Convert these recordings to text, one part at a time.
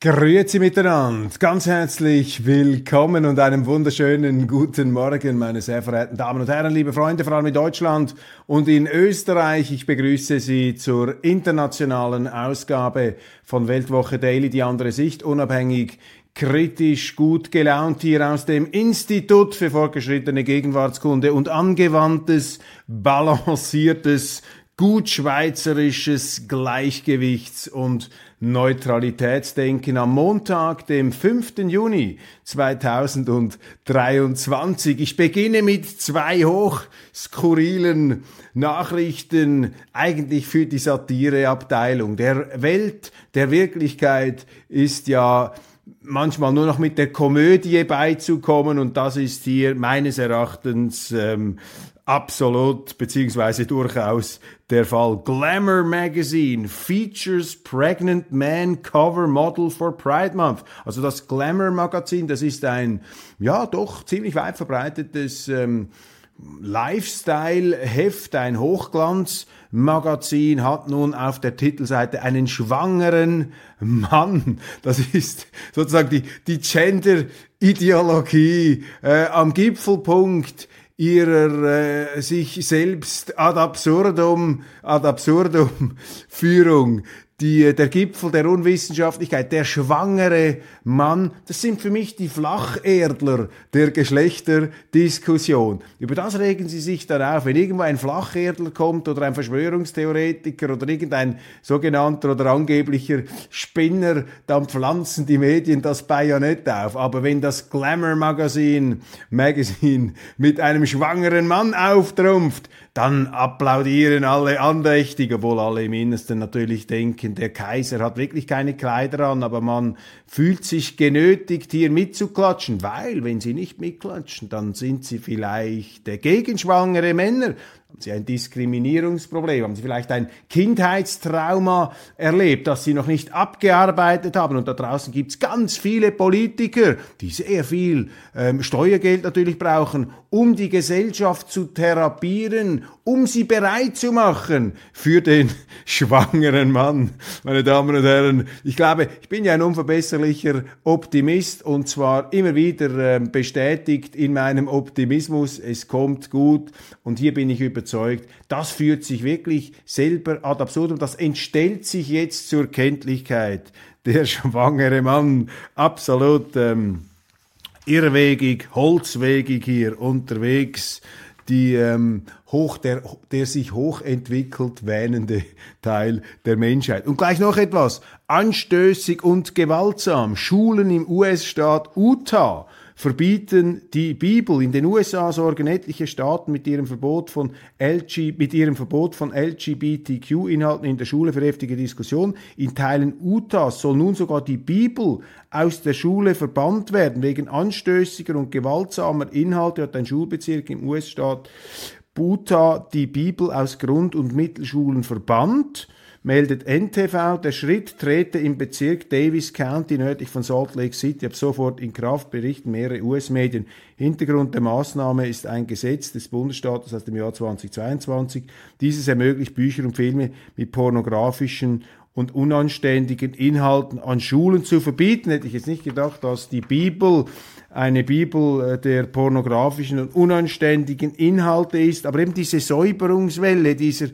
Grüezi miteinander, ganz herzlich willkommen und einen wunderschönen guten Morgen, meine sehr verehrten Damen und Herren, liebe Freunde, vor allem in Deutschland und in Österreich. Ich begrüße Sie zur internationalen Ausgabe von Weltwoche Daily, die andere Sicht, unabhängig, kritisch, gut gelaunt hier aus dem Institut für fortgeschrittene Gegenwartskunde und angewandtes, balanciertes, gut schweizerisches Gleichgewichts- und Neutralitätsdenken am Montag, dem 5. Juni 2023. Ich beginne mit zwei hoch skurrilen Nachrichten, eigentlich für die Satireabteilung. Der Welt, der Wirklichkeit ist ja manchmal nur noch mit der Komödie beizukommen und das ist hier meines Erachtens ähm, absolut beziehungsweise durchaus der Fall. Glamour Magazine features Pregnant Man Cover Model for Pride Month. Also das Glamour Magazin, das ist ein ja doch ziemlich weit verbreitetes ähm, Lifestyle-Heft, ein Hochglanzmagazin, hat nun auf der Titelseite einen schwangeren Mann. Das ist sozusagen die, die Gender-Ideologie äh, am Gipfelpunkt ihrer äh, sich selbst ad absurdum, ad absurdum Führung die, der Gipfel der Unwissenschaftlichkeit, der schwangere Mann, das sind für mich die Flacherdler der Geschlechterdiskussion. Über das regen sie sich dann auf. Wenn irgendwo ein Flacherdler kommt oder ein Verschwörungstheoretiker oder irgendein sogenannter oder angeblicher Spinner, dann pflanzen die Medien das Bajonett auf. Aber wenn das Glamour Magazin, Magazine mit einem schwangeren Mann auftrumpft, dann applaudieren alle andächtig, obwohl alle im Innersten natürlich denken, der Kaiser hat wirklich keine Kleider an, aber man fühlt sich genötigt, hier mitzuklatschen, weil wenn sie nicht mitklatschen, dann sind sie vielleicht gegen schwangere Männer. Haben Sie ein Diskriminierungsproblem? Haben Sie vielleicht ein Kindheitstrauma erlebt, das Sie noch nicht abgearbeitet haben? Und da draußen gibt es ganz viele Politiker, die sehr viel ähm, Steuergeld natürlich brauchen, um die Gesellschaft zu therapieren, um sie bereit zu machen für den schwangeren Mann. Meine Damen und Herren, ich glaube, ich bin ja ein unverbesserlicher Optimist und zwar immer wieder äh, bestätigt in meinem Optimismus, es kommt gut und hier bin ich überzeugt, das führt sich wirklich selber ad absurdum, das entstellt sich jetzt zur Kenntlichkeit. Der schwangere Mann, absolut ähm, irrwegig, holzwegig hier unterwegs die ähm, hoch, der, der sich hochentwickelt wähnende Teil der Menschheit. Und gleich noch etwas. Anstößig und gewaltsam. Schulen im US-Staat Utah verbieten die Bibel. In den USA sorgen etliche Staaten mit ihrem Verbot von, LG, mit ihrem Verbot von LGBTQ-Inhalten in der Schule für heftige Diskussion. In Teilen Utahs soll nun sogar die Bibel aus der Schule verbannt werden. Wegen anstößiger und gewaltsamer Inhalte hat ein Schulbezirk im US-Staat Utah die Bibel aus Grund- und Mittelschulen verbannt meldet NTV, der Schritt trete im Bezirk Davis County nördlich von Salt Lake City ab sofort in Kraft, berichten mehrere US-Medien. Hintergrund der Maßnahme ist ein Gesetz des Bundesstaates aus dem Jahr 2022. Dieses ermöglicht Bücher und Filme mit pornografischen und unanständigen Inhalten an Schulen zu verbieten. Hätte ich jetzt nicht gedacht, dass die Bibel eine Bibel äh, der pornografischen und unanständigen Inhalte ist, aber eben diese Säuberungswelle, dieser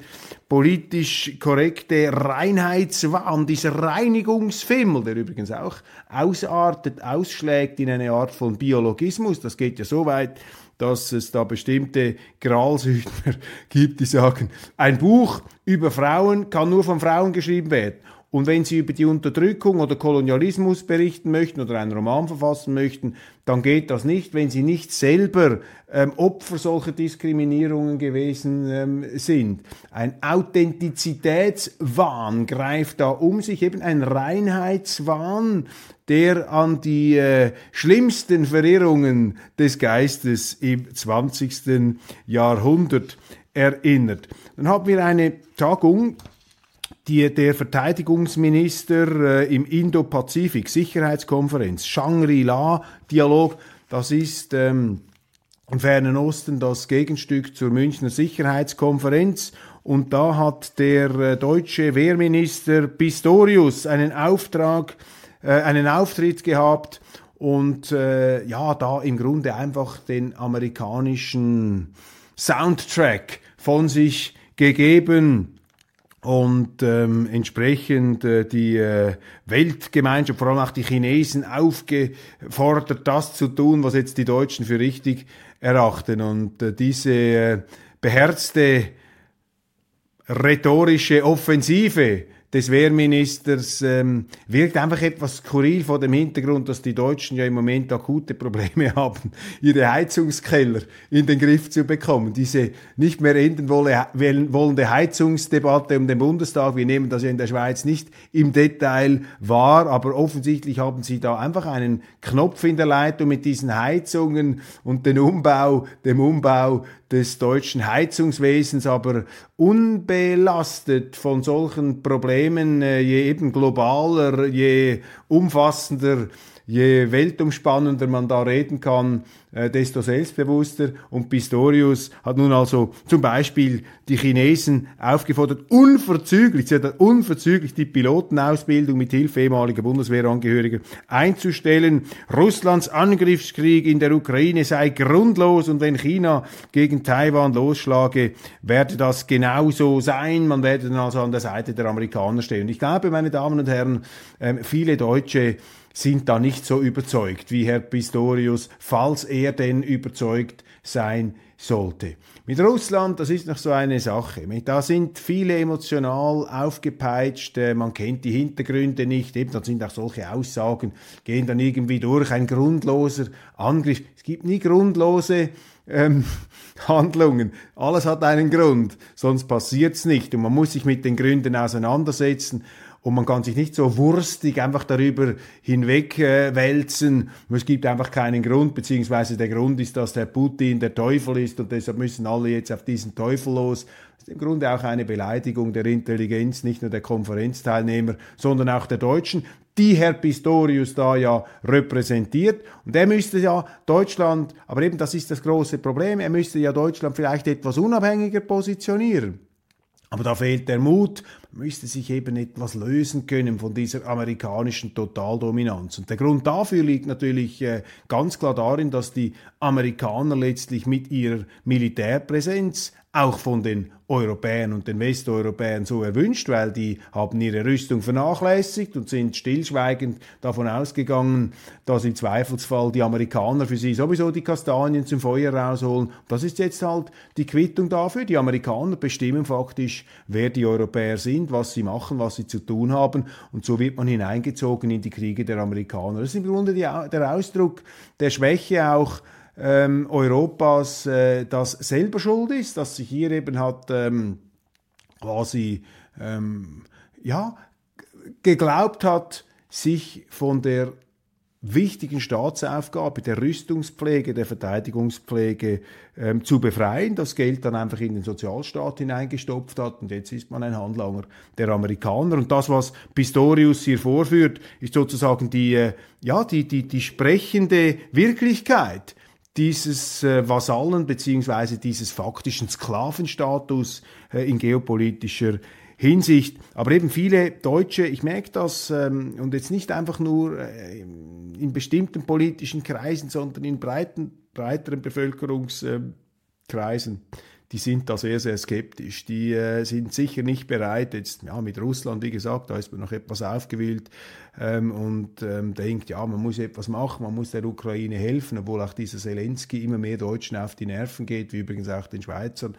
politisch korrekte Reinheitswahn, dieser Reinigungsfimmel, der übrigens auch ausartet, ausschlägt in eine Art von Biologismus, das geht ja so weit, dass es da bestimmte Gralshüter gibt, die sagen, ein Buch über Frauen kann nur von Frauen geschrieben werden Und wenn Sie über die Unterdrückung oder Kolonialismus berichten möchten oder einen Roman verfassen möchten, dann geht das nicht, wenn Sie nicht selber ähm, Opfer solcher Diskriminierungen gewesen ähm, sind. Ein Authentizitätswahn greift da um sich, eben ein Reinheitswahn, der an die äh, schlimmsten Verirrungen des Geistes im 20. Jahrhundert erinnert. Dann haben wir eine Tagung die, der Verteidigungsminister äh, im Indo-Pazifik Sicherheitskonferenz, Shangri-La-Dialog, das ist ähm, im Fernen Osten das Gegenstück zur Münchner Sicherheitskonferenz. Und da hat der äh, deutsche Wehrminister Pistorius einen Auftrag, äh, einen Auftritt gehabt und äh, ja, da im Grunde einfach den amerikanischen Soundtrack von sich gegeben und ähm, entsprechend äh, die äh, Weltgemeinschaft, vor allem auch die Chinesen aufgefordert, das zu tun, was jetzt die Deutschen für richtig erachten. Und äh, diese äh, beherzte rhetorische Offensive des Wehrministers ähm, wirkt einfach etwas skurril vor dem Hintergrund, dass die Deutschen ja im Moment akute Probleme haben, ihre Heizungskeller in den Griff zu bekommen. Diese nicht mehr enden wollende Heizungsdebatte um den Bundestag, wir nehmen das ja in der Schweiz nicht im Detail wahr, aber offensichtlich haben sie da einfach einen Knopf in der Leitung mit diesen Heizungen und den Umbau, dem Umbau des deutschen Heizungswesens, aber unbelastet von solchen Problemen, äh, je eben globaler, je umfassender je weltumspannender man da reden kann, äh, desto selbstbewusster. Und Pistorius hat nun also zum Beispiel die Chinesen aufgefordert, unverzüglich, unverzüglich die Pilotenausbildung mit Hilfe ehemaliger Bundeswehrangehöriger einzustellen. Russlands Angriffskrieg in der Ukraine sei grundlos und wenn China gegen Taiwan losschlage, werde das genauso sein. Man werde dann also an der Seite der Amerikaner stehen. Und ich glaube, meine Damen und Herren, ähm, viele Deutsche sind da nicht so überzeugt wie Herr Pistorius, falls er denn überzeugt sein sollte. Mit Russland, das ist noch so eine Sache. Da sind viele emotional aufgepeitscht, äh, man kennt die Hintergründe nicht, eben, da sind auch solche Aussagen, gehen dann irgendwie durch, ein grundloser Angriff. Es gibt nie grundlose ähm, Handlungen. Alles hat einen Grund, sonst passiert's nicht. Und man muss sich mit den Gründen auseinandersetzen und man kann sich nicht so wurstig einfach darüber hinwegwälzen. Äh, es gibt einfach keinen Grund, beziehungsweise der Grund ist, dass der Putin der Teufel ist und deshalb müssen alle jetzt auf diesen Teufel los. Das ist im Grunde auch eine Beleidigung der Intelligenz, nicht nur der Konferenzteilnehmer, sondern auch der Deutschen, die Herr Pistorius da ja repräsentiert. Und er müsste ja Deutschland, aber eben das ist das große Problem, er müsste ja Deutschland vielleicht etwas unabhängiger positionieren. Aber da fehlt der Mut, müsste sich eben etwas lösen können von dieser amerikanischen Totaldominanz. Und der Grund dafür liegt natürlich äh, ganz klar darin, dass die Amerikaner letztlich mit ihrer Militärpräsenz auch von den Europäern und den Westeuropäern so erwünscht, weil die haben ihre Rüstung vernachlässigt und sind stillschweigend davon ausgegangen, dass im Zweifelsfall die Amerikaner für sie sowieso die Kastanien zum Feuer rausholen. Das ist jetzt halt die Quittung dafür. Die Amerikaner bestimmen faktisch, wer die Europäer sind, was sie machen, was sie zu tun haben und so wird man hineingezogen in die Kriege der Amerikaner. Das ist im Grunde die, der Ausdruck der Schwäche auch ähm, Europas äh, das selber schuld ist, dass sich hier eben hat ähm, quasi ähm, ja geglaubt hat, sich von der wichtigen Staatsaufgabe der Rüstungspflege, der Verteidigungspflege ähm, zu befreien, das Geld dann einfach in den Sozialstaat hineingestopft hat und jetzt ist man ein Handlanger der Amerikaner. Und das, was Pistorius hier vorführt, ist sozusagen die, äh, ja, die, die, die sprechende Wirklichkeit dieses äh, Vasallen beziehungsweise dieses faktischen Sklavenstatus äh, in geopolitischer Hinsicht. Aber eben viele Deutsche, ich merke das, ähm, und jetzt nicht einfach nur äh, in bestimmten politischen Kreisen, sondern in breiten, breiteren Bevölkerungskreisen, die sind da sehr, sehr skeptisch. Die äh, sind sicher nicht bereit, jetzt ja, mit Russland, wie gesagt, da ist man noch etwas aufgewühlt ähm, und ähm, denkt, ja, man muss etwas machen, man muss der Ukraine helfen, obwohl auch dieser Zelensky immer mehr Deutschen auf die Nerven geht, wie übrigens auch den Schweizern.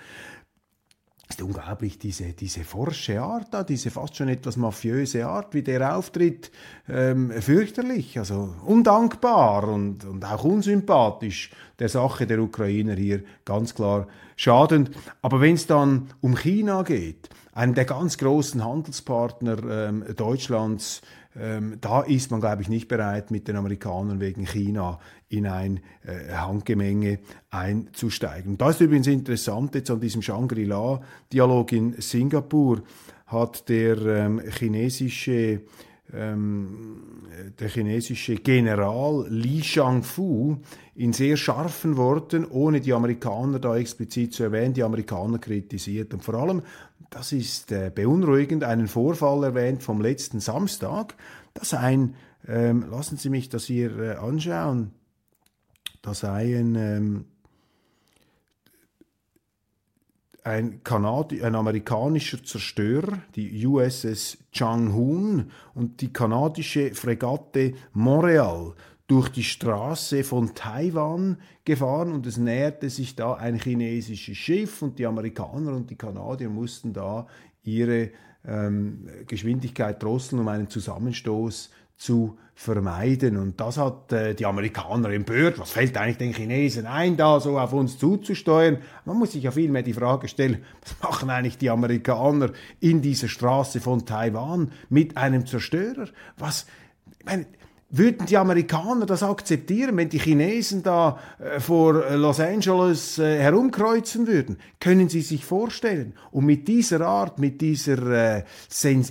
Ist unglaublich, diese, diese forsche Art da, diese fast schon etwas mafiöse Art, wie der auftritt, ähm, fürchterlich, also undankbar und, und auch unsympathisch der Sache der Ukrainer hier ganz klar schadend. Aber wenn es dann um China geht, einem der ganz großen Handelspartner ähm, Deutschlands, ähm, da ist man, glaube ich, nicht bereit, mit den Amerikanern wegen China in ein äh, Handgemenge einzusteigen. Das ist übrigens interessant, jetzt an diesem Shangri-La-Dialog in Singapur hat der ähm, chinesische ähm, der chinesische General Li Shangfu in sehr scharfen Worten, ohne die Amerikaner da explizit zu erwähnen, die Amerikaner kritisiert. Und vor allem das ist äh, beunruhigend, einen Vorfall erwähnt vom letzten Samstag, dass ein, ähm, lassen Sie mich das hier äh, anschauen, da ein, ähm, ein, Kanadi ein amerikanischer Zerstörer, die USS Changhoon und die kanadische Fregatte Montreal durch die Straße von Taiwan gefahren und es näherte sich da ein chinesisches Schiff und die Amerikaner und die Kanadier mussten da ihre ähm, Geschwindigkeit drosseln, um einen Zusammenstoß zu vermeiden. Und das hat äh, die Amerikaner empört. Was fällt eigentlich den Chinesen ein, da so auf uns zuzusteuern? Man muss sich ja vielmehr die Frage stellen, was machen eigentlich die Amerikaner in dieser Straße von Taiwan mit einem Zerstörer? Was, ich meine, würden die Amerikaner das akzeptieren, wenn die Chinesen da äh, vor Los Angeles äh, herumkreuzen würden? Können Sie sich vorstellen? Und mit dieser Art, mit dieser äh,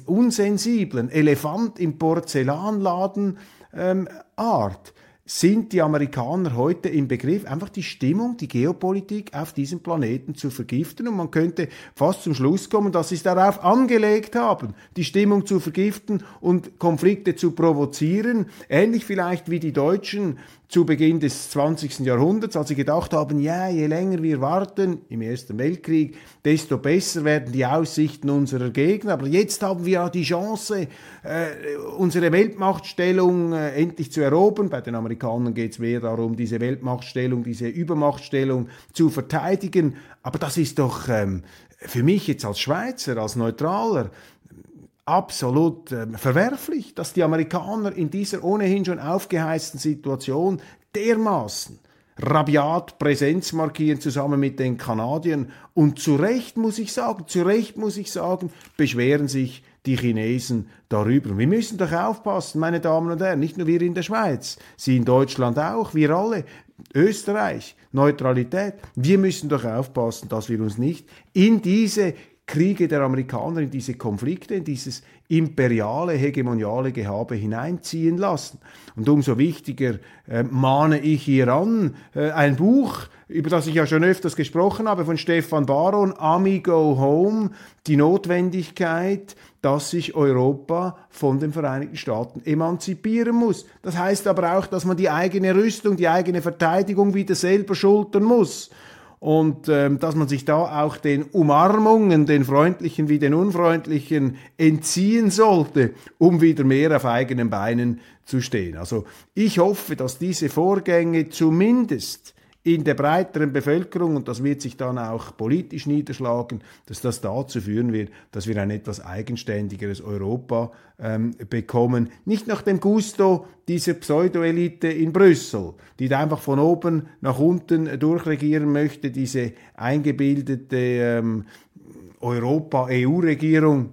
unsensiblen Elefant im Porzellanladen ähm, Art, sind die Amerikaner heute im Begriff, einfach die Stimmung, die Geopolitik auf diesem Planeten zu vergiften. Und man könnte fast zum Schluss kommen, dass sie es darauf angelegt haben, die Stimmung zu vergiften und Konflikte zu provozieren. Ähnlich vielleicht wie die Deutschen zu Beginn des 20. Jahrhunderts, als sie gedacht haben, ja, je länger wir warten im Ersten Weltkrieg, desto besser werden die Aussichten unserer Gegner. Aber jetzt haben wir ja die Chance, äh, unsere Weltmachtstellung äh, endlich zu erobern. Bei den Amerikanern geht es mehr darum, diese Weltmachtstellung, diese Übermachtstellung zu verteidigen. Aber das ist doch ähm, für mich jetzt als Schweizer, als Neutraler, absolut äh, verwerflich, dass die Amerikaner in dieser ohnehin schon aufgeheizten Situation dermaßen rabiat Präsenz markieren zusammen mit den Kanadiern. Und zu Recht muss ich sagen, zu Recht muss ich sagen, beschweren sich die Chinesen darüber. Wir müssen doch aufpassen, meine Damen und Herren, nicht nur wir in der Schweiz, Sie in Deutschland auch, wir alle, Österreich, Neutralität. Wir müssen doch aufpassen, dass wir uns nicht in diese Kriege der Amerikaner, in diese Konflikte, in dieses imperiale, hegemoniale Gehabe hineinziehen lassen. Und umso wichtiger äh, mahne ich hier an, äh, ein Buch, über das ich ja schon öfters gesprochen habe, von Stefan Baron, Ami Go Home, die Notwendigkeit, dass sich Europa von den Vereinigten Staaten emanzipieren muss. Das heißt aber auch, dass man die eigene Rüstung, die eigene Verteidigung wieder selber schultern muss und ähm, dass man sich da auch den Umarmungen, den freundlichen wie den unfreundlichen, entziehen sollte, um wieder mehr auf eigenen Beinen zu stehen. Also ich hoffe, dass diese Vorgänge zumindest in der breiteren Bevölkerung, und das wird sich dann auch politisch niederschlagen, dass das dazu führen wird, dass wir ein etwas eigenständigeres Europa ähm, bekommen. Nicht nach dem Gusto dieser Pseudo-Elite in Brüssel, die da einfach von oben nach unten durchregieren möchte, diese eingebildete ähm, Europa-EU-Regierung.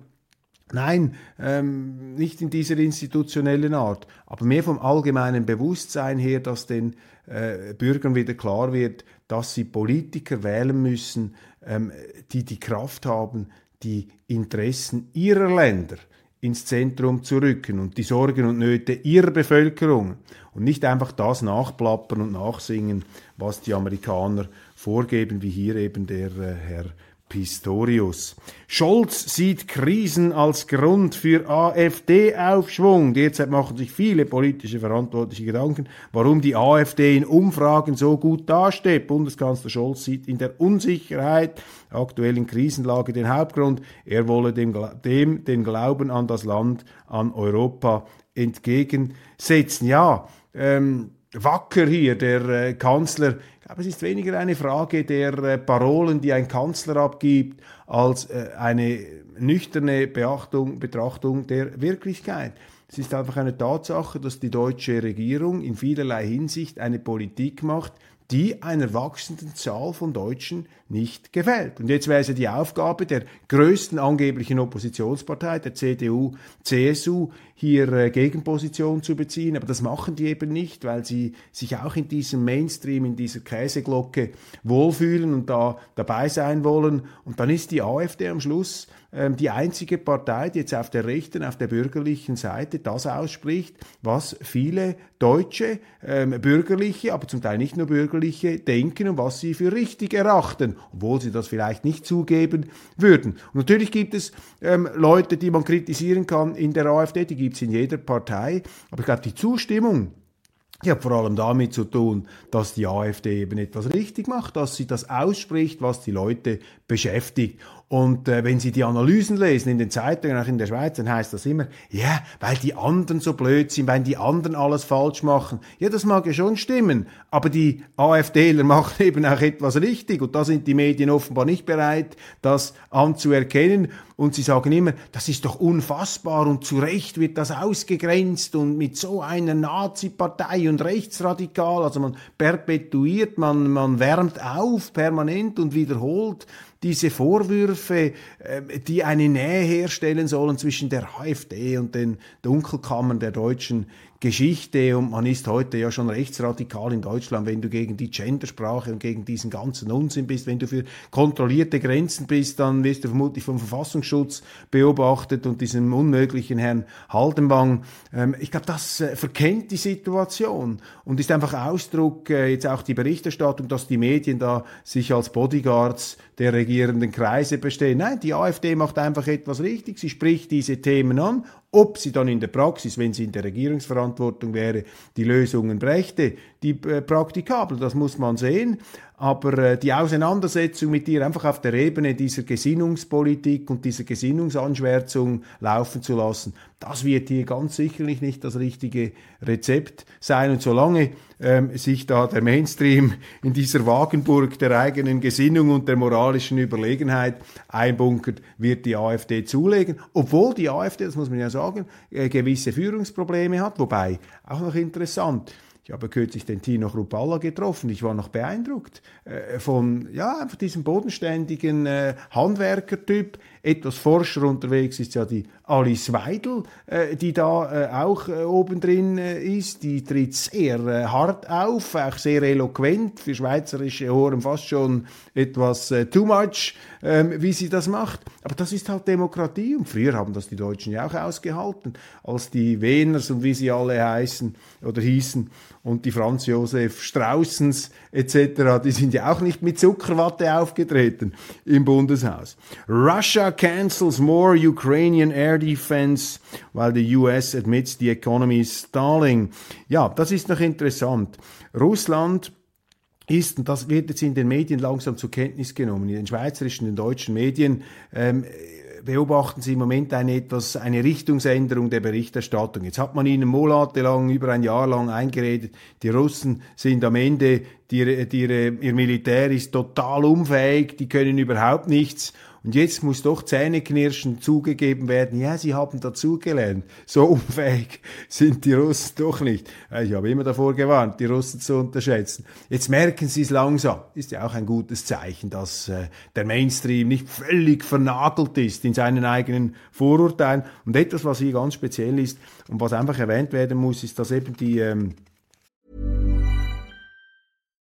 Nein, ähm, nicht in dieser institutionellen Art, aber mehr vom allgemeinen Bewusstsein her, dass den äh, Bürgern wieder klar wird, dass sie Politiker wählen müssen, ähm, die die Kraft haben, die Interessen ihrer Länder ins Zentrum zu rücken und die Sorgen und Nöte ihrer Bevölkerung. Und nicht einfach das nachplappern und nachsingen, was die Amerikaner vorgeben, wie hier eben der äh, Herr Pistorius. Scholz sieht Krisen als Grund für AfD-Aufschwung. Derzeit machen sich viele politische Verantwortliche Gedanken, warum die AfD in Umfragen so gut dasteht. Bundeskanzler Scholz sieht in der Unsicherheit aktuellen Krisenlage den Hauptgrund. Er wolle dem, dem den Glauben an das Land, an Europa entgegensetzen. Ja, ähm, wacker hier, der äh, Kanzler. Aber es ist weniger eine Frage der äh, Parolen, die ein Kanzler abgibt, als äh, eine nüchterne Beachtung, Betrachtung der Wirklichkeit. Es ist einfach eine Tatsache, dass die deutsche Regierung in vielerlei Hinsicht eine Politik macht, die einer wachsenden Zahl von Deutschen nicht gefällt. Und jetzt wäre es ja die Aufgabe der größten angeblichen Oppositionspartei, der CDU, CSU, hier äh, Gegenposition zu beziehen. Aber das machen die eben nicht, weil sie sich auch in diesem Mainstream, in dieser Käseglocke wohlfühlen und da dabei sein wollen. Und dann ist die AfD am Schluss ähm, die einzige Partei, die jetzt auf der rechten, auf der bürgerlichen Seite das ausspricht, was viele Deutsche, ähm, bürgerliche, aber zum Teil nicht nur bürgerliche, denken und was sie für richtig erachten, obwohl sie das vielleicht nicht zugeben würden. Und natürlich gibt es ähm, Leute, die man kritisieren kann in der AfD, die gibt es in jeder Partei, aber ich glaube, die Zustimmung die hat vor allem damit zu tun, dass die AfD eben etwas richtig macht, dass sie das ausspricht, was die Leute beschäftigt. Und äh, wenn Sie die Analysen lesen in den Zeitungen, auch in der Schweiz, dann heißt das immer, ja, yeah, weil die anderen so blöd sind, weil die anderen alles falsch machen. Ja, das mag ja schon stimmen, aber die AfDler machen eben auch etwas richtig und da sind die Medien offenbar nicht bereit, das anzuerkennen. Und sie sagen immer, das ist doch unfassbar und zu Recht wird das ausgegrenzt und mit so einer Nazi-Partei und rechtsradikal, also man perpetuiert, man, man wärmt auf permanent und wiederholt diese Vorwürfe, ähm, die eine Nähe herstellen sollen zwischen der AfD und den Dunkelkammern der deutschen Geschichte und man ist heute ja schon rechtsradikal in Deutschland, wenn du gegen die Gendersprache und gegen diesen ganzen Unsinn bist, wenn du für kontrollierte Grenzen bist, dann wirst du vermutlich vom Verfassungsschutz beobachtet und diesem unmöglichen Herrn Haldenwang. Ähm, ich glaube, das äh, verkennt die Situation und ist einfach Ausdruck äh, jetzt auch die Berichterstattung, dass die Medien da sich als Bodyguards der regierenden Kreise bestehen. Nein, die AfD macht einfach etwas richtig. Sie spricht diese Themen an ob sie dann in der Praxis, wenn sie in der Regierungsverantwortung wäre, die Lösungen brächte, die äh, praktikabel, das muss man sehen. Aber äh, die Auseinandersetzung mit ihr einfach auf der Ebene dieser Gesinnungspolitik und dieser Gesinnungsanschwärzung laufen zu lassen, das wird hier ganz sicherlich nicht das richtige Rezept sein. Und solange ähm, sich da der Mainstream in dieser Wagenburg der eigenen Gesinnung und der moralischen Überlegenheit einbunkert, wird die AfD zulegen. Obwohl die AfD, das muss man ja sagen, äh, gewisse Führungsprobleme hat. Wobei, auch noch interessant, ich habe kürzlich den Tino Chrupalla getroffen. Ich war noch beeindruckt äh, von ja, einfach diesem bodenständigen äh, Handwerkertyp. Etwas forscher unterwegs ist ja die Alice Weidel, äh, die da äh, auch äh, obendrin äh, ist. Die tritt sehr äh, hart auf, auch sehr eloquent, für schweizerische Ohren fast schon etwas äh, too much, ähm, wie sie das macht. Aber das ist halt Demokratie und früher haben das die Deutschen ja auch ausgehalten, als die Weners und wie sie alle heißen oder hießen und die Franz Josef Straußens etc., die sind ja auch nicht mit Zuckerwatte aufgetreten im Bundeshaus. Russia cancels more Ukrainian air defense while the US admits the economy is stalling. Ja, das ist noch interessant. Russland ist, und das wird jetzt in den Medien langsam zur Kenntnis genommen, in den schweizerischen, in den deutschen Medien, ähm, beobachten Sie im Moment eine etwas eine Richtungsänderung der Berichterstattung. Jetzt hat man ihnen monatelang, über ein Jahr lang eingeredet, die Russen sind am Ende, die, die, ihr Militär ist total unfähig, die können überhaupt nichts und jetzt muss doch Zähneknirschen zugegeben werden, ja, sie haben dazugelernt. So unfähig sind die Russen doch nicht. Ich habe immer davor gewarnt, die Russen zu unterschätzen. Jetzt merken sie es langsam. Ist ja auch ein gutes Zeichen, dass äh, der Mainstream nicht völlig vernagelt ist in seinen eigenen Vorurteilen. Und etwas, was hier ganz speziell ist und was einfach erwähnt werden muss, ist, dass eben die ähm,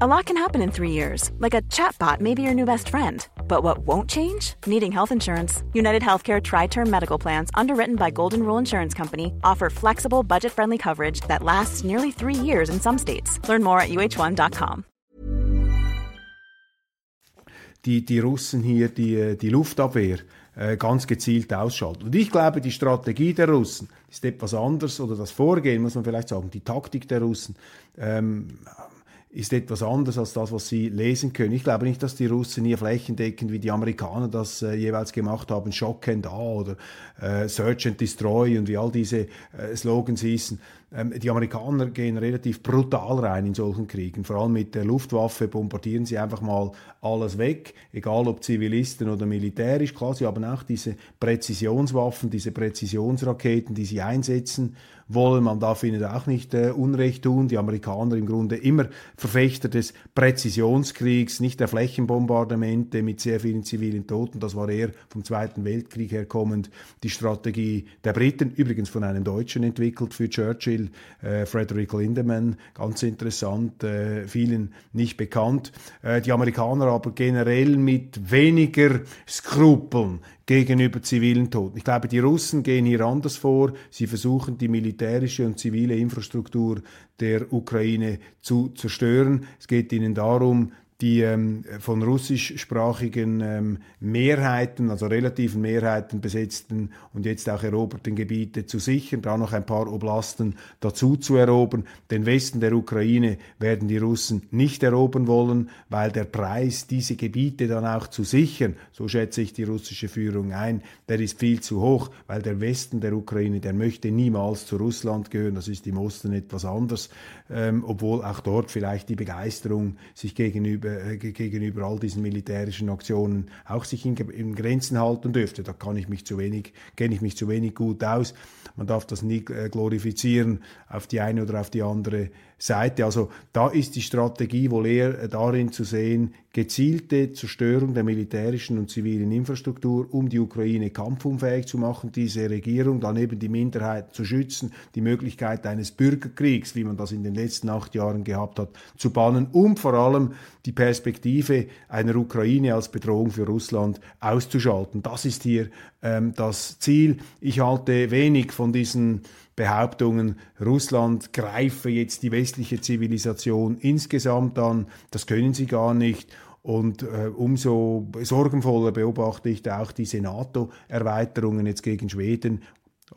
A lot can happen in three years, like a chatbot may be your new best friend. But what won't change? Needing health insurance. United Healthcare Tri Term Medical Plans, underwritten by Golden Rule Insurance Company, offer flexible, budget friendly coverage that lasts nearly three years in some states. Learn more at uh1.com. Die, die Russen hier, die, äh, die Luftabwehr äh, ganz gezielt ausschalten. Und ich glaube, die Strategie der Russen ist etwas anders oder das Vorgehen, muss man vielleicht sagen, die Taktik der Russen ähm, ist etwas anders als das, was sie lesen können. Ich glaube nicht, dass die Russen hier flächendeckend wie die Amerikaner das äh, jeweils gemacht haben, Shock and Awe oder äh, Search and Destroy und wie all diese äh, Slogans hießen. Ähm, die Amerikaner gehen relativ brutal rein in solchen Kriegen. Vor allem mit der Luftwaffe bombardieren sie einfach mal alles weg, egal ob Zivilisten oder militärisch. Klar, sie haben auch diese Präzisionswaffen, diese Präzisionsraketen, die sie einsetzen wollen. Man darf ihnen auch nicht äh, Unrecht tun. Die Amerikaner im Grunde immer Verfechter des Präzisionskriegs, nicht der Flächenbombardamente mit sehr vielen zivilen Toten. Das war eher vom Zweiten Weltkrieg herkommend die Strategie der Briten, übrigens von einem Deutschen entwickelt für Churchill, äh, Frederick Lindemann, ganz interessant, äh, vielen nicht bekannt. Äh, die Amerikaner aber generell mit weniger Skrupeln gegenüber zivilen Toten. Ich glaube, die Russen gehen hier anders vor. Sie versuchen, die militärische und zivile Infrastruktur der Ukraine zu zerstören. Es geht ihnen darum, die ähm, von russischsprachigen ähm, Mehrheiten, also relativen Mehrheiten besetzten und jetzt auch eroberten Gebiete zu sichern, da noch ein paar Oblasten dazu zu erobern. Den Westen der Ukraine werden die Russen nicht erobern wollen, weil der Preis, diese Gebiete dann auch zu sichern, so schätze ich die russische Führung ein, der ist viel zu hoch, weil der Westen der Ukraine, der möchte niemals zu Russland gehören, das ist im Osten etwas anders, ähm, obwohl auch dort vielleicht die Begeisterung sich gegenüber gegenüber all diesen militärischen Aktionen auch sich in, in, Grenzen halten dürfte. Da kann ich mich zu wenig, kenne ich mich zu wenig gut aus. Man darf das nie äh, glorifizieren auf die eine oder auf die andere Seite. Also da ist die Strategie wohl eher äh, darin zu sehen, gezielte Zerstörung der militärischen und zivilen Infrastruktur, um die Ukraine kampfunfähig zu machen, diese Regierung, dann eben die Minderheiten zu schützen, die Möglichkeit eines Bürgerkriegs, wie man das in den letzten acht Jahren gehabt hat, zu bannen und vor allem die Perspektive einer Ukraine als Bedrohung für Russland auszuschalten. Das ist hier ähm, das Ziel. Ich halte wenig von diesen Behauptungen, Russland greife jetzt die westliche Zivilisation insgesamt an, das können sie gar nicht. Und äh, umso sorgenvoller beobachte ich auch diese NATO-Erweiterungen jetzt gegen Schweden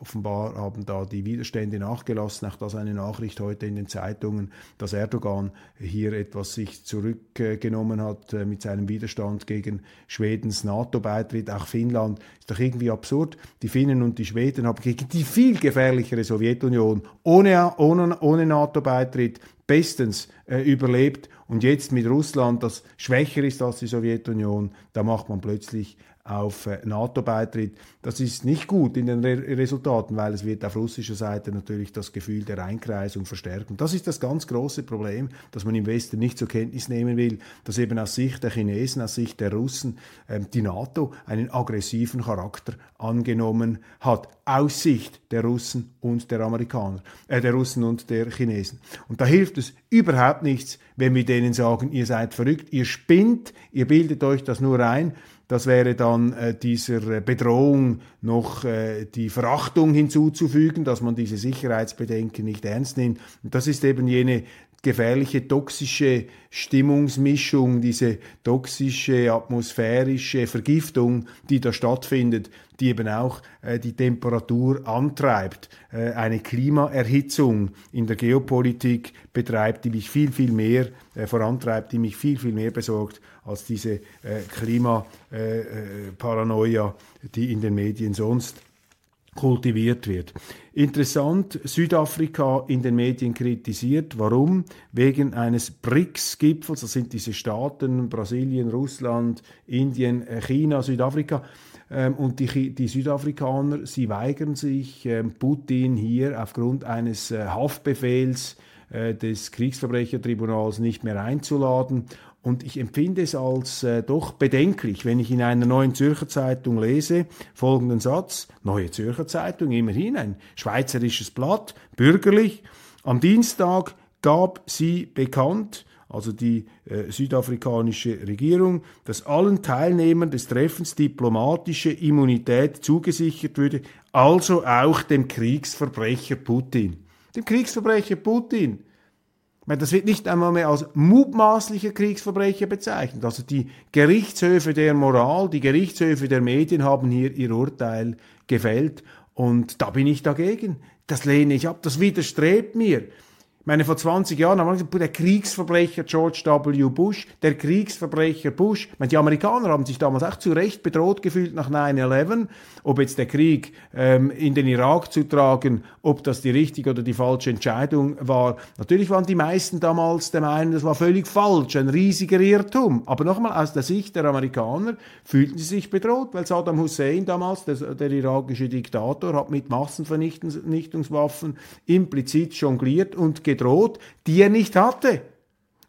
Offenbar haben da die Widerstände nachgelassen. Auch das eine Nachricht heute in den Zeitungen, dass Erdogan hier etwas sich zurückgenommen hat äh, mit seinem Widerstand gegen Schwedens NATO-Beitritt. Auch Finnland ist doch irgendwie absurd. Die Finnen und die Schweden haben gegen die viel gefährlichere Sowjetunion ohne, ohne, ohne NATO-Beitritt bestens äh, überlebt. Und jetzt mit Russland, das schwächer ist als die Sowjetunion, da macht man plötzlich auf äh, NATO-Beitritt. Das ist nicht gut in den Re Resultaten, weil es wird auf russischer Seite natürlich das Gefühl der Einkreisung verstärken. Das ist das ganz große Problem, das man im Westen nicht zur Kenntnis nehmen will, dass eben aus Sicht der Chinesen, aus Sicht der Russen ähm, die NATO einen aggressiven Charakter angenommen hat, aus Sicht der Russen und der Amerikaner, äh, der Russen und der Chinesen. Und da hilft es überhaupt nichts, wenn wir denen sagen, ihr seid verrückt, ihr spinnt, ihr bildet euch das nur ein, das wäre dann äh, dieser äh, Bedrohung noch äh, die Verachtung hinzuzufügen, dass man diese Sicherheitsbedenken nicht ernst nimmt. Und das ist eben jene gefährliche toxische Stimmungsmischung, diese toxische atmosphärische Vergiftung, die da stattfindet, die eben auch äh, die Temperatur antreibt, äh, eine Klimaerhitzung in der Geopolitik betreibt, die mich viel, viel mehr äh, vorantreibt, die mich viel, viel mehr besorgt als diese äh, Klimaparanoia, äh, äh, die in den Medien sonst kultiviert wird. Interessant, Südafrika in den Medien kritisiert. Warum? Wegen eines BRICS-Gipfels, das sind diese Staaten, Brasilien, Russland, Indien, äh, China, Südafrika. Ähm, und die, die Südafrikaner, sie weigern sich, ähm, Putin hier aufgrund eines äh, Haftbefehls äh, des Kriegsverbrechertribunals nicht mehr einzuladen und ich empfinde es als äh, doch bedenklich, wenn ich in einer neuen Zürcher Zeitung lese, folgenden Satz, Neue Zürcher Zeitung, immerhin ein schweizerisches Blatt, bürgerlich, am Dienstag gab sie bekannt, also die äh, südafrikanische Regierung, dass allen Teilnehmern des Treffens diplomatische Immunität zugesichert würde, also auch dem Kriegsverbrecher Putin. Dem Kriegsverbrecher Putin Das wird nicht einmal mehr als mutmaßliche Kriegsverbrecher bezeichnet. Also die Gerichtshöfe der Moral, die Gerichtshöfe der Medien haben hier ihr Urteil gefällt. Und da bin ich dagegen. Das lehne ich ab. Das widerstrebt mir. Ich meine, vor 20 Jahren haben wir gesagt, der Kriegsverbrecher George W. Bush, der Kriegsverbrecher Bush. Ich meine, die Amerikaner haben sich damals auch zu Recht bedroht gefühlt nach 9-11. Ob jetzt der Krieg ähm, in den Irak zu tragen, ob das die richtige oder die falsche Entscheidung war. Natürlich waren die meisten damals der Meinung, das war völlig falsch, ein riesiger Irrtum. Aber nochmal, aus der Sicht der Amerikaner fühlten sie sich bedroht, weil Saddam Hussein damals, der, der irakische Diktator, hat mit Massenvernichtungswaffen implizit jongliert und gedroht, die er nicht hatte.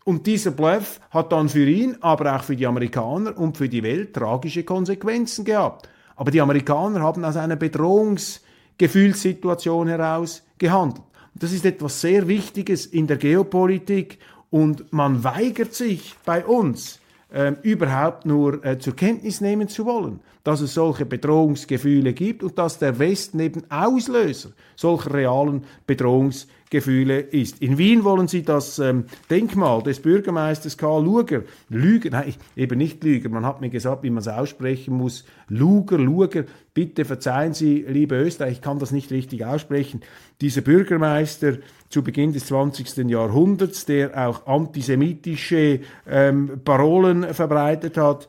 Und dieser Bluff hat dann für ihn, aber auch für die Amerikaner und für die Welt tragische Konsequenzen gehabt. Aber die Amerikaner haben aus einer Bedrohungsgefühlssituation heraus gehandelt. Das ist etwas sehr Wichtiges in der Geopolitik und man weigert sich bei uns, äh, überhaupt nur äh, zur Kenntnis nehmen zu wollen, dass es solche Bedrohungsgefühle gibt und dass der Westen eben Auslöser solcher realen Bedrohungsgefühle Gefühle ist. In Wien wollen sie das ähm, Denkmal des Bürgermeisters Karl Luger, Lüger, nein, eben nicht Lüger, man hat mir gesagt, wie man es aussprechen muss, Luger, Luger, bitte verzeihen Sie, liebe Österreich, ich kann das nicht richtig aussprechen, dieser Bürgermeister zu Beginn des 20. Jahrhunderts, der auch antisemitische ähm, Parolen verbreitet hat,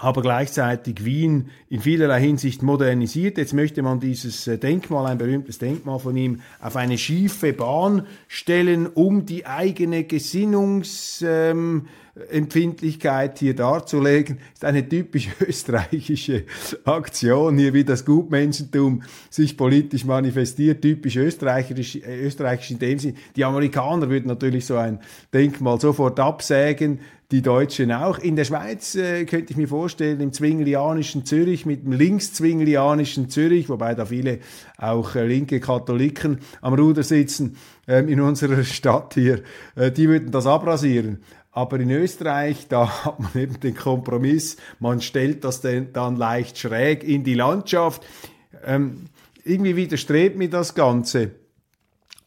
aber gleichzeitig Wien in vielerlei Hinsicht modernisiert. Jetzt möchte man dieses äh, Denkmal, ein berühmtes Denkmal von ihm, auf eine schiefe Bahn stellen, um die eigene Gesinnungsempfindlichkeit ähm, hier darzulegen. Das ist eine typisch österreichische Aktion, hier wie das Gutmenschentum sich politisch manifestiert, typisch österreichisch, äh, österreichisch in dem Sinn. Die Amerikaner würden natürlich so ein Denkmal sofort absägen, die Deutschen auch. In der Schweiz äh, könnte ich mir vorstellen, im zwinglianischen Zürich, mit dem linkszwinglianischen Zürich, wobei da viele auch äh, linke Katholiken am Ruder sitzen, ähm, in unserer Stadt hier, äh, die würden das abrasieren. Aber in Österreich, da hat man eben den Kompromiss, man stellt das dann leicht schräg in die Landschaft. Ähm, irgendwie widerstrebt mir das Ganze.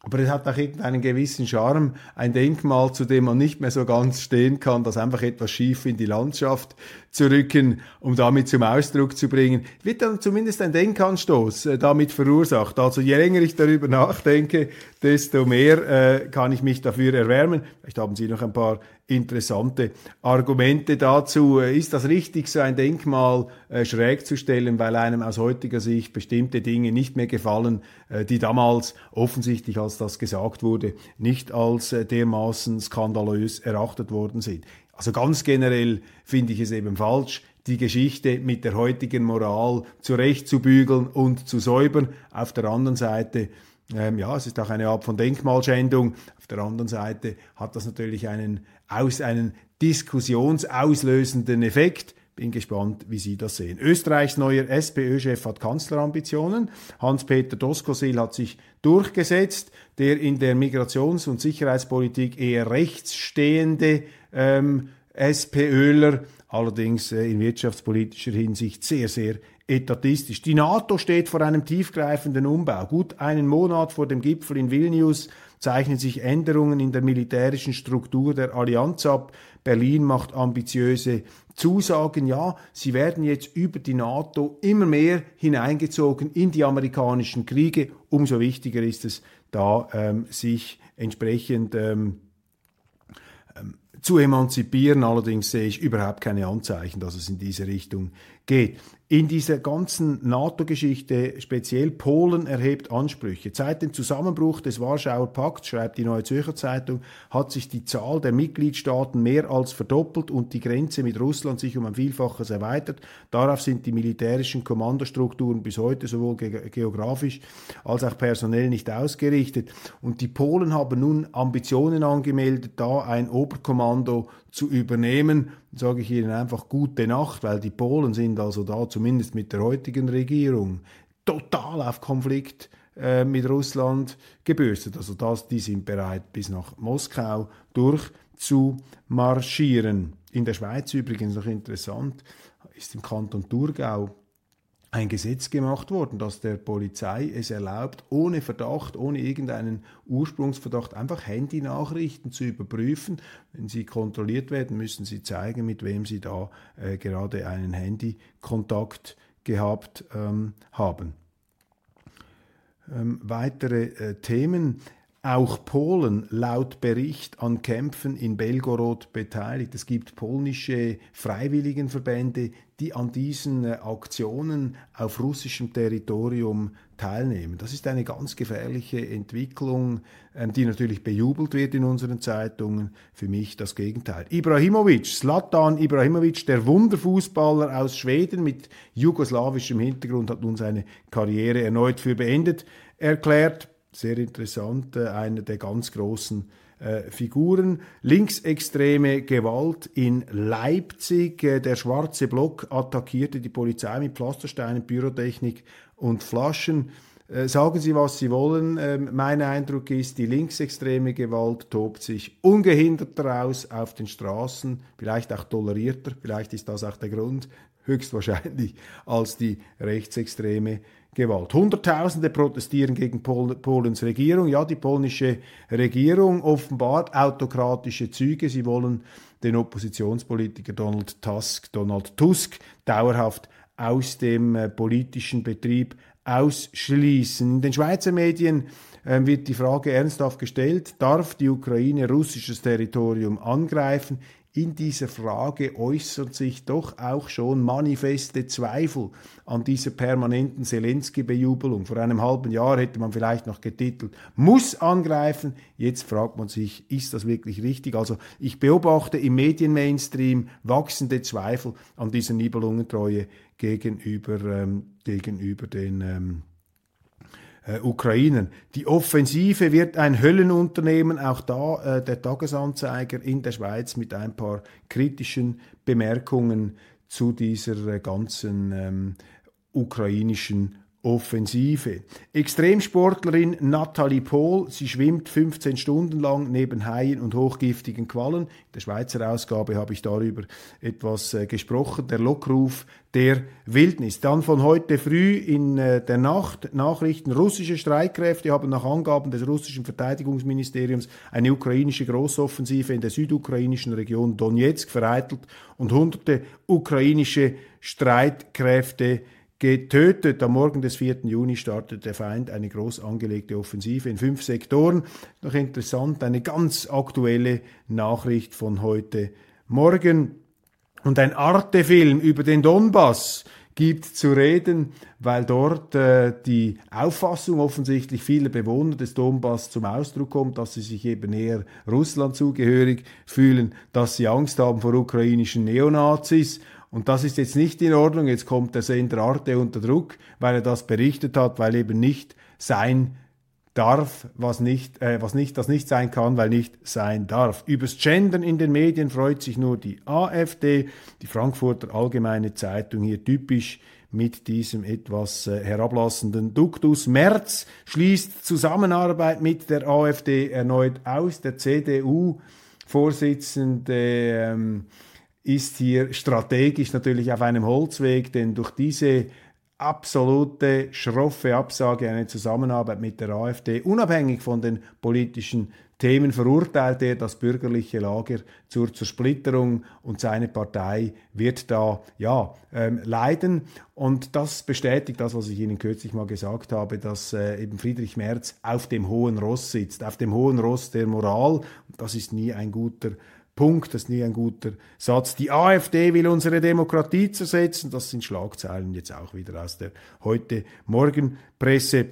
Aber es hat auch irgendeinen gewissen Charme, ein Denkmal, zu dem man nicht mehr so ganz stehen kann, das einfach etwas schief in die Landschaft zu rücken, um damit zum Ausdruck zu bringen, wird dann zumindest ein Denkanstoß äh, damit verursacht. Also je länger ich darüber nachdenke, desto mehr äh, kann ich mich dafür erwärmen. Vielleicht haben Sie noch ein paar interessante Argumente dazu. Äh, ist das richtig, so ein Denkmal äh, schräg zu stellen, weil einem aus heutiger Sicht bestimmte Dinge nicht mehr gefallen, äh, die damals offensichtlich, als das gesagt wurde, nicht als äh, dermaßen skandalös erachtet worden sind? Also ganz generell finde ich es eben falsch, die Geschichte mit der heutigen Moral zurechtzubügeln und zu säubern. Auf der anderen Seite, ähm, ja, es ist auch eine Art von Denkmalschändung. Auf der anderen Seite hat das natürlich einen, aus, einen diskussionsauslösenden Effekt. Bin gespannt, wie Sie das sehen. Österreichs neuer SPÖ-Chef hat Kanzlerambitionen. Hans-Peter Doskozil hat sich durchgesetzt. Der in der Migrations- und Sicherheitspolitik eher rechts stehende ähm, SPÖler, allerdings äh, in wirtschaftspolitischer Hinsicht sehr, sehr etatistisch. Die NATO steht vor einem tiefgreifenden Umbau. Gut einen Monat vor dem Gipfel in Vilnius zeichnen sich Änderungen in der militärischen Struktur der Allianz ab. Berlin macht ambitiöse Zusagen, ja, sie werden jetzt über die NATO immer mehr hineingezogen in die amerikanischen Kriege. Umso wichtiger ist es, da ähm, sich entsprechend ähm, ähm zu emanzipieren. Allerdings sehe ich überhaupt keine Anzeichen, dass es in diese Richtung geht. In dieser ganzen NATO-Geschichte, speziell Polen erhebt Ansprüche. Seit dem Zusammenbruch des Warschauer Pakts, schreibt die Neue Zürcher Zeitung, hat sich die Zahl der Mitgliedstaaten mehr als verdoppelt und die Grenze mit Russland sich um ein Vielfaches erweitert. Darauf sind die militärischen Kommandostrukturen bis heute sowohl ge geografisch als auch personell nicht ausgerichtet. Und die Polen haben nun Ambitionen angemeldet, da ein Oberkommando zu übernehmen, sage ich Ihnen einfach gute Nacht, weil die Polen sind also da zumindest mit der heutigen Regierung total auf Konflikt äh, mit Russland gebürstet. Also das, die sind bereit, bis nach Moskau durchzumarschieren. In der Schweiz übrigens noch interessant, ist im Kanton Thurgau ein Gesetz gemacht worden, das der Polizei es erlaubt, ohne Verdacht, ohne irgendeinen Ursprungsverdacht, einfach Handynachrichten zu überprüfen. Wenn sie kontrolliert werden, müssen sie zeigen, mit wem sie da äh, gerade einen Handykontakt gehabt ähm, haben. Ähm, weitere äh, Themen. Auch Polen laut Bericht an Kämpfen in Belgorod beteiligt. Es gibt polnische Freiwilligenverbände, die an diesen äh, Aktionen auf russischem Territorium teilnehmen. Das ist eine ganz gefährliche Entwicklung, ähm, die natürlich bejubelt wird in unseren Zeitungen. Für mich das Gegenteil. Ibrahimovic, Slatan Ibrahimovic, der Wunderfußballer aus Schweden mit jugoslawischem Hintergrund, hat nun seine Karriere erneut für beendet erklärt sehr interessant, einer der ganz großen äh, Figuren. Linksextreme Gewalt in Leipzig. Äh, der schwarze Block attackierte die Polizei mit Pflastersteinen, Pyrotechnik und Flaschen. Äh, sagen Sie, was Sie wollen. Ähm, mein Eindruck ist, die linksextreme Gewalt tobt sich ungehinderter aus auf den Straßen, vielleicht auch tolerierter, vielleicht ist das auch der Grund, höchstwahrscheinlich, als die rechtsextreme Gewalt. Hunderttausende protestieren gegen Pol Polens Regierung. Ja, die polnische Regierung offenbart autokratische Züge. Sie wollen den Oppositionspolitiker Donald Tusk, Donald Tusk dauerhaft aus dem äh, politischen Betrieb ausschließen. In den Schweizer Medien äh, wird die Frage ernsthaft gestellt, darf die Ukraine russisches Territorium angreifen? In dieser Frage äußern sich doch auch schon manifeste Zweifel an dieser permanenten Zelensky-Bejubelung. Vor einem halben Jahr hätte man vielleicht noch getitelt, muss angreifen. Jetzt fragt man sich, ist das wirklich richtig? Also ich beobachte im Medienmainstream wachsende Zweifel an dieser Nibelungentreue gegenüber, ähm, gegenüber den ähm, äh, Ukrainern. Die Offensive wird ein Höllenunternehmen, auch da äh, der Tagesanzeiger in der Schweiz mit ein paar kritischen Bemerkungen zu dieser äh, ganzen ähm, ukrainischen Offensive. Extremsportlerin Nathalie Pohl, sie schwimmt 15 Stunden lang neben Haien und hochgiftigen Quallen. In der Schweizer Ausgabe habe ich darüber etwas äh, gesprochen. Der Lockruf der Wildnis. Dann von heute früh in äh, der Nacht Nachrichten. Russische Streitkräfte haben nach Angaben des russischen Verteidigungsministeriums eine ukrainische Großoffensive in der südukrainischen Region Donetsk vereitelt und hunderte ukrainische Streitkräfte getötet. Am Morgen des 4. Juni startet der Feind eine groß angelegte Offensive in fünf Sektoren. Noch interessant, eine ganz aktuelle Nachricht von heute Morgen. Und ein Arte-Film über den Donbass gibt zu reden, weil dort äh, die Auffassung offensichtlich vieler Bewohner des Donbass zum Ausdruck kommt, dass sie sich eben eher Russland zugehörig fühlen, dass sie Angst haben vor ukrainischen Neonazis und das ist jetzt nicht in Ordnung. Jetzt kommt der Sender Arte unter Druck, weil er das berichtet hat, weil eben nicht sein darf, was nicht, äh, was nicht, das nicht sein kann, weil nicht sein darf. Übers Gendern in den Medien freut sich nur die AfD, die Frankfurter Allgemeine Zeitung hier typisch mit diesem etwas äh, herablassenden Duktus. Merz schließt Zusammenarbeit mit der AfD erneut aus. Der CDU-Vorsitzende ähm, ist hier strategisch natürlich auf einem Holzweg, denn durch diese absolute schroffe Absage eine Zusammenarbeit mit der AfD, unabhängig von den politischen Themen, verurteilt er das bürgerliche Lager zur Zersplitterung und seine Partei wird da ja ähm, leiden. Und das bestätigt das, was ich Ihnen kürzlich mal gesagt habe, dass äh, eben Friedrich Merz auf dem hohen Ross sitzt, auf dem hohen Ross der Moral. Das ist nie ein guter Punkt, das ist nie ein guter Satz. Die AfD will unsere Demokratie zersetzen. Das sind Schlagzeilen jetzt auch wieder aus der heute Morgenpresse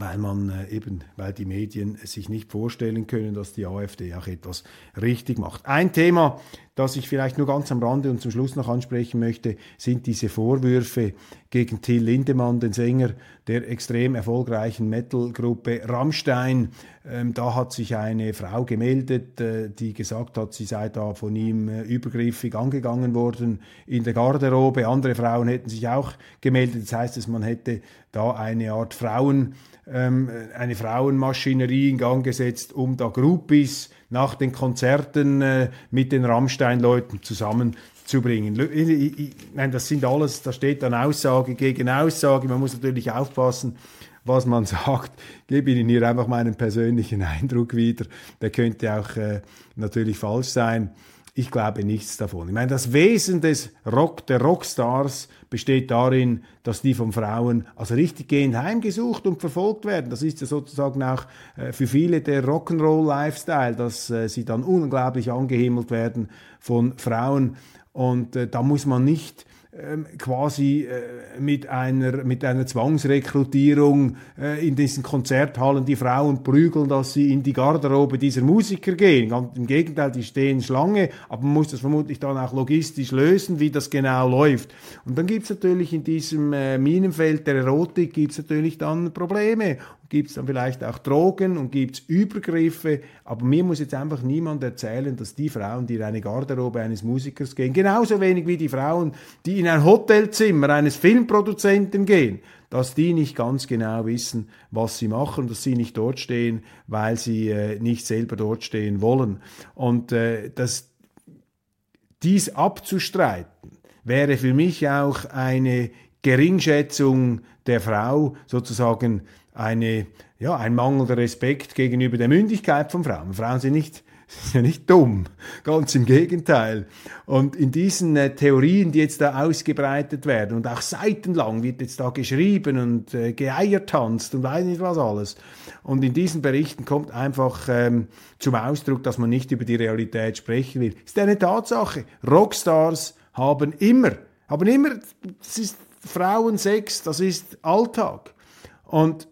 weil man äh, eben, weil die Medien sich nicht vorstellen können, dass die AfD auch etwas richtig macht. Ein Thema, das ich vielleicht nur ganz am Rande und zum Schluss noch ansprechen möchte, sind diese Vorwürfe gegen Till Lindemann, den Sänger der extrem erfolgreichen Metal-Gruppe Rammstein. Ähm, da hat sich eine Frau gemeldet, äh, die gesagt hat, sie sei da von ihm äh, übergriffig angegangen worden in der Garderobe. Andere Frauen hätten sich auch gemeldet. Das heißt, dass man hätte da eine Art Frauen, ähm, eine Frauenmaschinerie in Gang gesetzt, um da Groupies nach den Konzerten äh, mit den Rammstein-Leuten zusammenzubringen. Ich, ich, nein, das sind alles, da steht dann Aussage gegen Aussage. Man muss natürlich aufpassen, was man sagt. Ich gebe Ihnen hier einfach meinen persönlichen Eindruck wieder. Der könnte auch äh, natürlich falsch sein. Ich glaube nichts davon. Ich meine, das Wesen des Rock, der Rockstars besteht darin, dass die von Frauen also richtig gehend heimgesucht und verfolgt werden. Das ist ja sozusagen auch äh, für viele der Rock'n'Roll-Lifestyle, dass äh, sie dann unglaublich angehimmelt werden von Frauen. Und äh, da muss man nicht quasi äh, mit einer, mit einer Zwangsrekrutierung äh, in diesen Konzerthallen die Frauen prügeln, dass sie in die Garderobe dieser Musiker gehen. Im Gegenteil, die stehen Schlange, aber man muss das vermutlich dann auch logistisch lösen, wie das genau läuft. Und dann gibt's natürlich in diesem äh, Minenfeld der Erotik gibt's natürlich dann Probleme gibt es dann vielleicht auch Drogen und gibt es Übergriffe. Aber mir muss jetzt einfach niemand erzählen, dass die Frauen, die in eine Garderobe eines Musikers gehen, genauso wenig wie die Frauen, die in ein Hotelzimmer eines Filmproduzenten gehen, dass die nicht ganz genau wissen, was sie machen, dass sie nicht dort stehen, weil sie äh, nicht selber dort stehen wollen. Und äh, das, dies abzustreiten, wäre für mich auch eine Geringschätzung der Frau, sozusagen eine, ja, ein mangelnder Respekt gegenüber der Mündigkeit von Frauen. Frauen sind nicht, sind ja nicht dumm, ganz im Gegenteil. Und in diesen äh, Theorien, die jetzt da ausgebreitet werden und auch seitenlang wird jetzt da geschrieben und äh, geeiertanzt und weiß nicht was alles. Und in diesen Berichten kommt einfach ähm, zum Ausdruck, dass man nicht über die Realität sprechen will. Ist eine Tatsache. Rockstars haben immer, haben immer, das ist Frauensex, das ist Alltag. Und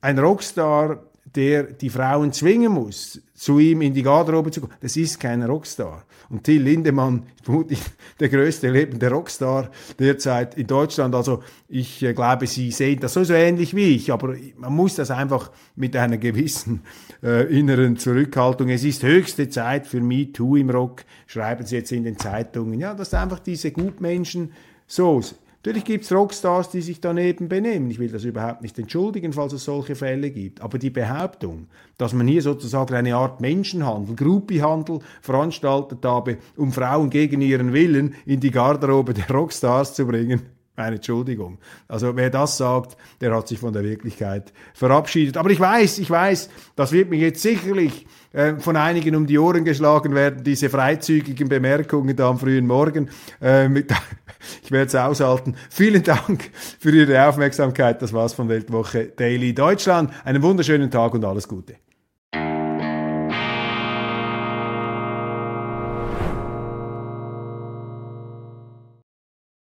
ein Rockstar, der die Frauen zwingen muss, zu ihm in die Garderobe zu kommen, das ist kein Rockstar. Und Till Lindemann vermutlich der größte lebende Rockstar derzeit in Deutschland. Also ich äh, glaube, Sie sehen das so, so ähnlich wie ich, aber man muss das einfach mit einer gewissen äh, inneren Zurückhaltung. Es ist höchste Zeit für MeToo im Rock, schreiben Sie jetzt in den Zeitungen. Ja, dass einfach diese Gutmenschen so Natürlich gibt es Rockstars, die sich daneben benehmen. Ich will das überhaupt nicht entschuldigen, falls es solche Fälle gibt. Aber die Behauptung, dass man hier sozusagen eine Art Menschenhandel, Groupiehandel veranstaltet habe, um Frauen gegen ihren Willen in die Garderobe der Rockstars zu bringen, meine Entschuldigung. Also wer das sagt, der hat sich von der Wirklichkeit verabschiedet. Aber ich weiß, ich weiß, das wird mir jetzt sicherlich äh, von einigen um die Ohren geschlagen werden, diese freizügigen Bemerkungen da am frühen Morgen. Äh, ich werde es aushalten. Vielen Dank für Ihre Aufmerksamkeit. Das war's von Weltwoche Daily Deutschland. Einen wunderschönen Tag und alles Gute.